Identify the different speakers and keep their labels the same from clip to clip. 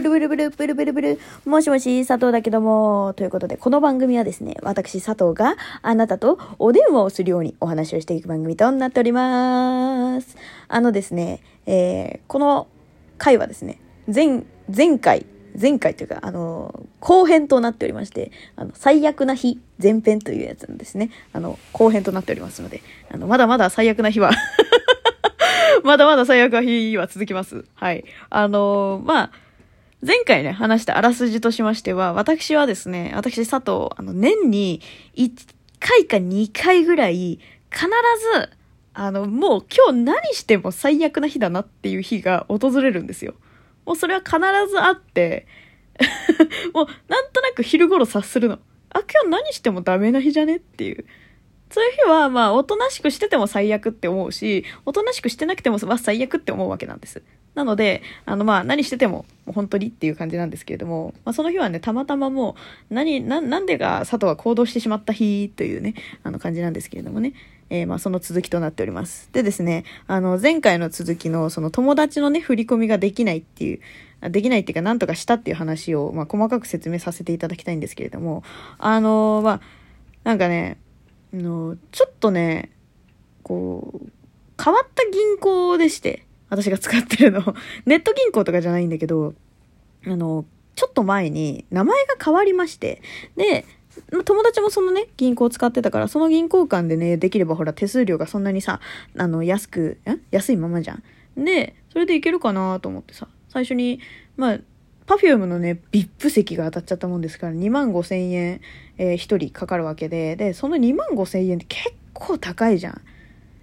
Speaker 1: ブルブルブルブルブルブル。もしもし、佐藤だけども。ということで、この番組はですね、私佐藤があなたとお電話をするようにお話をしていく番組となっております。あのですね、えー、この回はですね、前、前回、前回というか、あの、後編となっておりまして、あの、最悪な日前編というやつなんですね。あの、後編となっておりますので、あの、まだまだ最悪な日は まだまだ最悪な日は続きます。はい。あのまあ、前回ね、話したあらすじとしましては、私はですね、私佐藤、あの、年に1回か2回ぐらい、必ず、あの、もう今日何しても最悪な日だなっていう日が訪れるんですよ。もうそれは必ずあって、もうなんとなく昼頃察するの。あ、今日何してもダメな日じゃねっていう。そういう日は、まあ、おとなしくしてても最悪って思うし、おとなしくしてなくても、まあ、最悪って思うわけなんです。なので、あの、まあ、何してても、本当にっていう感じなんですけれども、まあ、その日はね、たまたまもう、何、な、なんでが佐藤が行動してしまった日というね、あの感じなんですけれどもね、えーまあ、その続きとなっております。でですね、あの、前回の続きの、その友達のね、振り込みができないっていう、できないっていうか、なんとかしたっていう話を、まあ、細かく説明させていただきたいんですけれども、あのーまあ、なんかね、の、ちょっとね、こう、変わった銀行でして、私が使ってるの。ネット銀行とかじゃないんだけど、あの、ちょっと前に名前が変わりまして、で、友達もそのね、銀行使ってたから、その銀行間でね、できればほら、手数料がそんなにさ、あの、安く、ん？安いままじゃん。で、それでいけるかなと思ってさ、最初に、まあ、パフュームのね、VIP 席が当たっちゃったもんですから、2万5千円、えー、1人かかるわけで、で、その2万5千円って結構高いじゃん。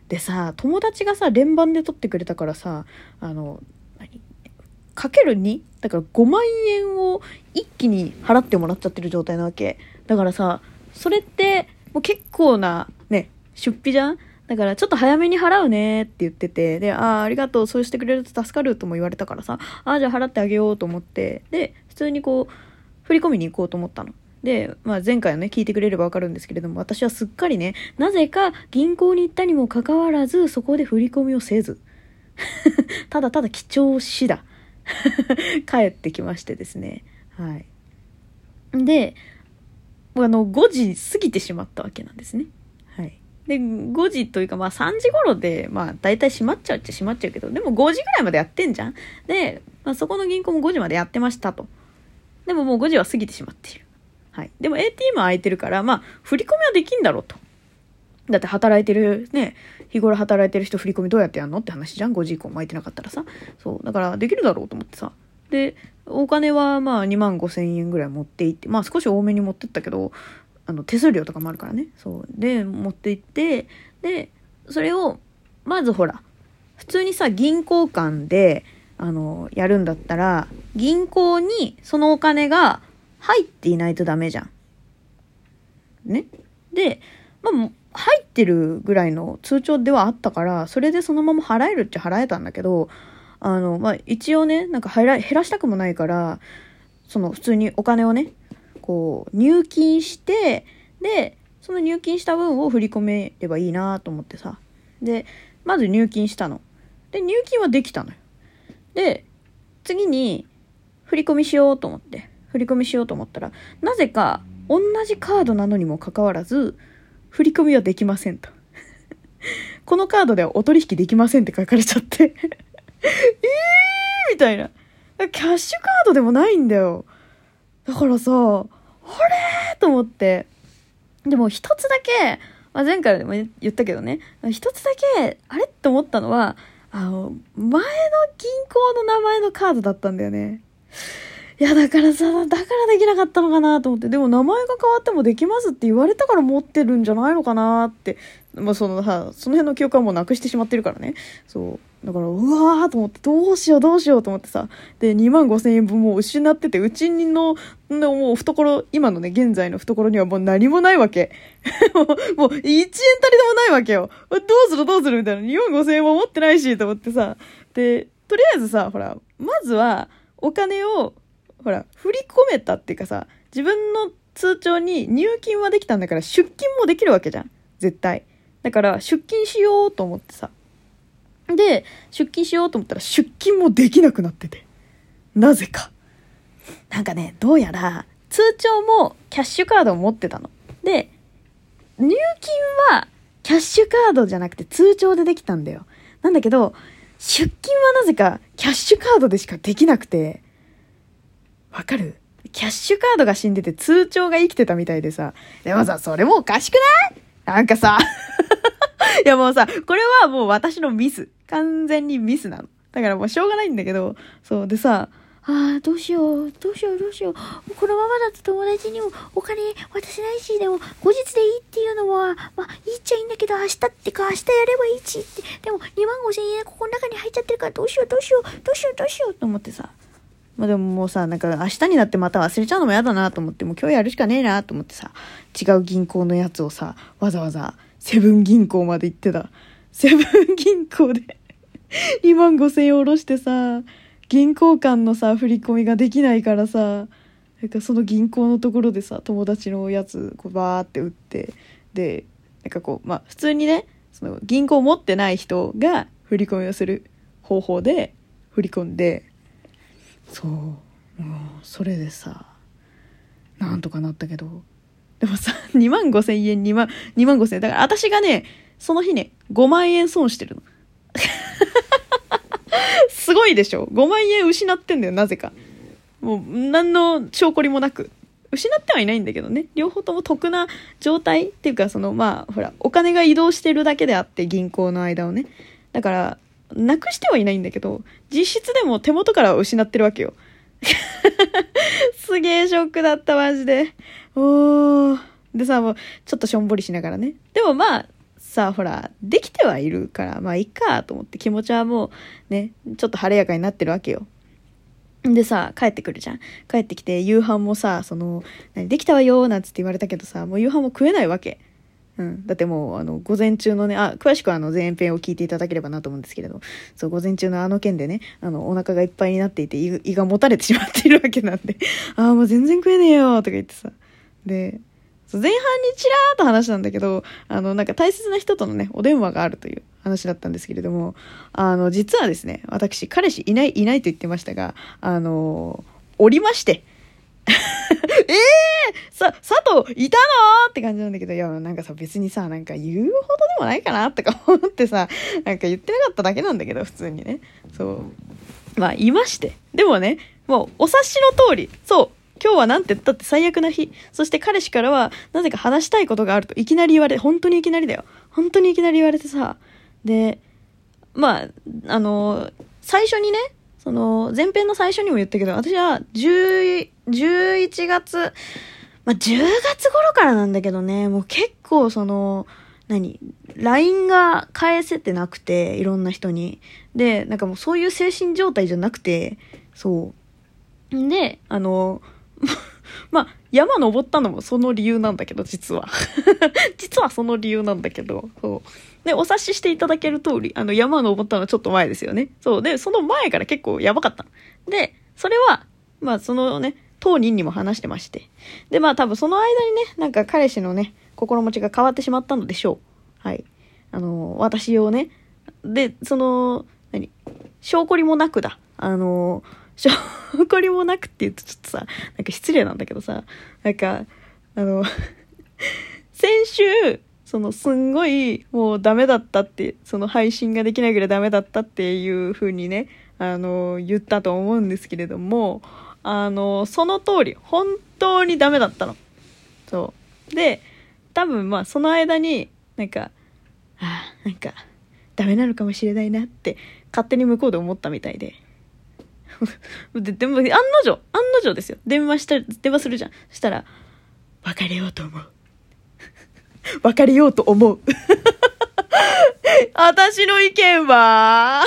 Speaker 1: でさ、友達がさ、連番で取ってくれたからさ、あの、かける 2? だから5万円を一気に払ってもらっちゃってる状態なわけ。だからさ、それって、もう結構な、ね、出費じゃん？だからちょっと早めに払うねって言ってて、で、ああ、ありがとう、そうしてくれると助かるとも言われたからさ、ああ、じゃあ払ってあげようと思って、で、普通にこう、振り込みに行こうと思ったの。で、まあ前回のね、聞いてくれればわかるんですけれども、私はすっかりね、なぜか銀行に行ったにもかかわらず、そこで振り込みをせず、ただただ貴重しだ。帰ってきましてですね。はい。で、あの、5時過ぎてしまったわけなんですね。はい。で、5時というか、まあ3時頃で、まあ大体閉まっちゃうっちゃ閉まっちゃうけど、でも5時ぐらいまでやってんじゃんで、まあそこの銀行も5時までやってましたと。でももう5時は過ぎてしまっている。はい。でも ATM は空いてるから、まあ振り込みはできんだろうと。だって働いてる、ね、日頃働いてる人振り込みどうやってやんのって話じゃん ?5 時以降も空いてなかったらさ。そう。だからできるだろうと思ってさ。で、お金はまあ2万5千円ぐらい持って行って、まあ少し多めに持ってったけど、あの手数料とかもあるからね。そう。で、持って行って、で、それを、まずほら、普通にさ、銀行間で、あの、やるんだったら、銀行にそのお金が入っていないとダメじゃん。ね。で、まあ、入ってるぐらいの通帳ではあったから、それでそのまま払えるっちゃ払えたんだけど、あの、まあ、一応ね、なんか減ら減らしたくもないから、その普通にお金をね、こう、入金して、で、その入金した分を振り込めればいいなと思ってさ。で、まず入金したの。で、入金はできたのよ。で、次に、振り込みしようと思って、振り込みしようと思ったら、なぜか、同じカードなのにもかかわらず、振り込みはできませんと。このカードではお取引できませんって書かれちゃって。えーみたいな。キャッシュカードでもないんだよ。だからさ、あれと思って。でも一つだけ、まあ、前回でも言ったけどね、一つだけ、あれって思ったのは、あの、前の銀行の名前のカードだったんだよね。いや、だからさ、だからできなかったのかなと思って、でも名前が変わってもできますって言われたから持ってるんじゃないのかなって、まあそのさ、その辺の記憶はもうなくしてしまってるからね。そう。だから、うわーと思って、どうしようどうしようと思ってさ、で、2万5千円分もう失ってて、うちの、もう懐、今のね、現在の懐にはもう何もないわけ。もう、1円たりでもないわけよ。どうするどうするみたいな。2万5千円も持ってないし、と思ってさ。で、とりあえずさ、ほら、まずは、お金を、ほら、振り込めたっていうかさ、自分の通帳に入金はできたんだから、出金もできるわけじゃん。絶対。だから、出金しようと思ってさ。で、出勤しようと思ったら出勤もできなくなってて。なぜか。なんかね、どうやら、通帳もキャッシュカードを持ってたの。で、入金はキャッシュカードじゃなくて通帳でできたんだよ。なんだけど、出金はなぜかキャッシュカードでしかできなくて、わかる？キャッシュカードが死んでて通帳が生きてたみたいでさ。でもさ、それもおかしくない？なんかさ いやもうさ、これはもう私のミス。完全にミスなの。だからもうしょうがないんだけど、そう。でさ、ああ、どうしよう、どうしよう、どうしよう。このままだと友達にもお金渡せないし、でも後日でいいっていうのは、まあ、いいっちゃいいんだけど、明日ってか、明日やればいいしって。でも、2万5千円ここの中に入っちゃってるから、どうしよう、どうしよう、どうしよう、どうしよう、と思ってさ。まあでももうさ、なんか明日になってまた忘れちゃうのも嫌だなと思って、もう今日やるしかねえなと思ってさ、違う銀行のやつをさ、わざわざセブン銀行まで行ってた。セブン銀行で2万5千円下ろしてさ、銀行間のさ、振り込みができないからさ、なんかその銀行のところでさ、友達のやつ、こうバーって打って、で、なんかこう、まあ普通にね、その銀行持ってない人が振り込みをする方法で振り込んで、そうもうそれでさなんとかなったけどでもさ 2万5千円2万2万5千円。だから私がねその日ね5万円損してるの。すごいでしょ？5万円失ってんだよなぜか。もう何の証拠りもなく。失ってはいないんだけどね。両方とも得な状態。っていうかそのまあほらお金が移動してるだけであって銀行の間をね。だからなくしてはいないんだけど、実質でも手元から失ってるわけよ。すげえショックだった、マジで。おー。でさ、もう、ちょっとしょんぼりしながらね。でもまあ、さあ、ほら、できてはいるから、まあいいかと思って気持ちはもう、ね、ちょっと晴れやかになってるわけよ。でさ、帰ってくるじゃん。帰ってきて、夕飯もさ、その、何、できたわよなんつって言われたけどさ、もう夕飯も食えないわけ。うん。だってもう、あの、午前中のね、あ、詳しくはあの、前編を聞いていただければなと思うんですけれど、そう、午前中のあの件でね、あの、お腹がいっぱいになっていて、胃がもたれてしまっているわけなんで、ああ、もう全然食えねえよ、とか言ってさ。で、前半にちらーっと話したんだけど、あの、なんか大切な人とのね、お電話があるという話だったんですけれども、あの、実はですね、私、彼氏いない、いないと言ってましたが、あの、おりまして、え えー、さ、佐藤いたのって感じなんだけど、いや、なんかさ、別にさ、なんか言うほどでもないかなとか思ってさ、なんか言ってなかっただけなんだけど、普通にね。そう。まあ、いまして。でもね、もう、お察しの通り、そう。今日はなんて言ったって最悪な日。そして彼氏からは、なぜか話したいことがあるといきなり言われ、本当にいきなりだよ。本当にいきなり言われてさ。で、まあ、あの、最初にね、その、前編の最初にも言ったけど、私は10、11月、まあ、10月頃からなんだけどね、もう結構その、何 ?LINE が返せてなくて、いろんな人に。で、なんかもうそういう精神状態じゃなくて、そう。で、あの、まあ、山登ったのもその理由なんだけど、実は。実はその理由なんだけど、そう。で、お察ししていただける通り、あの、山登ったのはちょっと前ですよね。そう。で、その前から結構やばかった。で、それは、まあ、そのね、当人にも話してまして。で、まあ、多分その間にね、なんか彼氏のね、心持ちが変わってしまったのでしょう。はい。あの、私をね、で、その、何証拠りもなくだ。あの、証拠りもなくって言うとちょっとさ、なんか失礼なんだけどさ、なんか、あの 先週、そのすんごいもうダメだったって、その配信ができないぐらいダメだったっていう風にね、あの、言ったと思うんですけれども、あの、その通り、本当にダメだったの。そう。で、多分まあその間に、なんか、ああ、なんか、ダメなのかもしれないなって、勝手に向こうで思ったみたいで。で、でも、案の定、案の定ですよ。電話した、電話するじゃん。したら、別れようと思う。別れようと思う。私の意見は？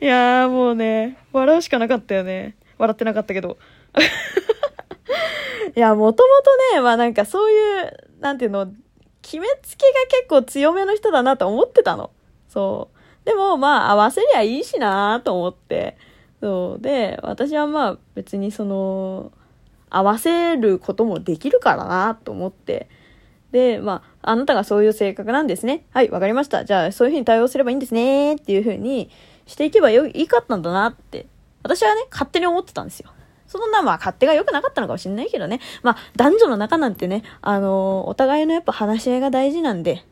Speaker 1: いやもうね、笑うしかなかったよね。笑ってなかったけど。いや、もともとね、まあなんかそういう、なんていうの、決めつけが結構強めの人だなと思ってたの。そう。でもまあ合わせりゃいいしなと思って。そう。で、私はまあ別にその、合わせることもできるからなと思って。で、まあ、あなたがそういう性格なんですね。はい、わかりました。じゃあ、そういうふうに対応すればいいんですね。っていうふうにしていけばよいかったんだなって。私はね、勝手に思ってたんですよ。そんな、まあ、勝手が良くなかったのかもしれないけどね。まあ、男女の中なんてね、あのー、お互いのやっぱ話し合いが大事なんで、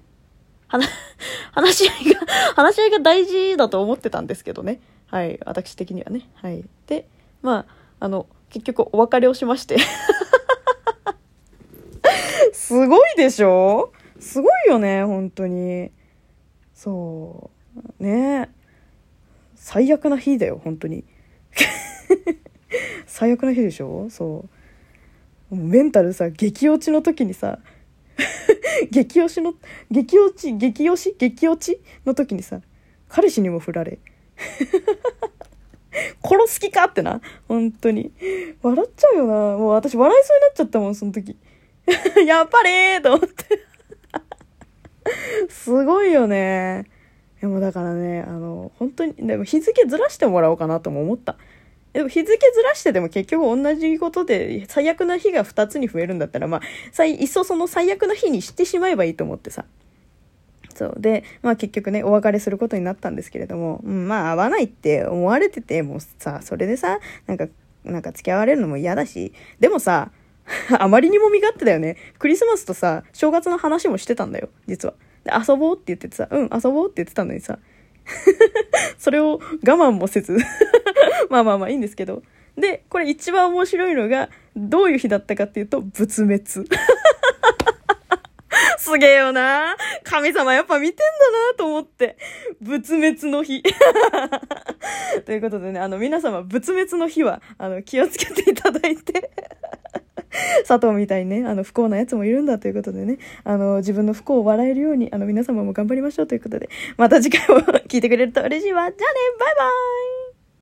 Speaker 1: 話、話し合いが、話し合いが大事だと思ってたんですけどね。はい、私的にはね。はい。で、まあ、あの、結局お別れをしまして すごいでしょ？すごいよね、本当に。そう。ね最悪な日だよ、本当に。最悪な日でしょ？そう。メンタルさ、激落ちの時にさ、激推しの、激落ち、激推し？激落ちの時にさ、彼氏にも振られ。殺す気かってな？本当に。笑っちゃうよな。もう私笑いそうになっちゃったもん、その時。やっぱりーと思ってすごいよね。でもだからね、あの、本当に、でも日付ずらしてもらおうかなとも思った。でも日付ずらしてでも結局同じことで最悪な日が2つに増えるんだったら、まあ、いっそその最悪な日にしてしまえばいいと思ってさ。そう。で、まあ結局ね、お別れすることになったんですけれども、うん、まあ合わないって思われてて、もうさ、それでさ、なんか、なんか付き合われるのも嫌だし、でもさ、あまりにも身勝手だよね。クリスマスとさ、正月の話もしてたんだよ、実は。で、遊ぼうって言っててさ、うん、遊ぼうって言ってたのにさ、それを我慢もせず まあまあまあいいんですけど。で、これ一番面白いのが、どういう日だったかっていうと、仏滅。すげえよな。神様やっぱ見てんだなと思って。仏滅の日。ということでね、あの皆様、仏滅の日は、あの、気をつけていただいて。佐藤みたいにね、あの、不幸なやつもいるんだということでね、あの、自分の不幸を笑えるように、あの、皆様も頑張りましょうということで、また次回も 聞いてくれると嬉しいわ。じゃあね、バイバーイ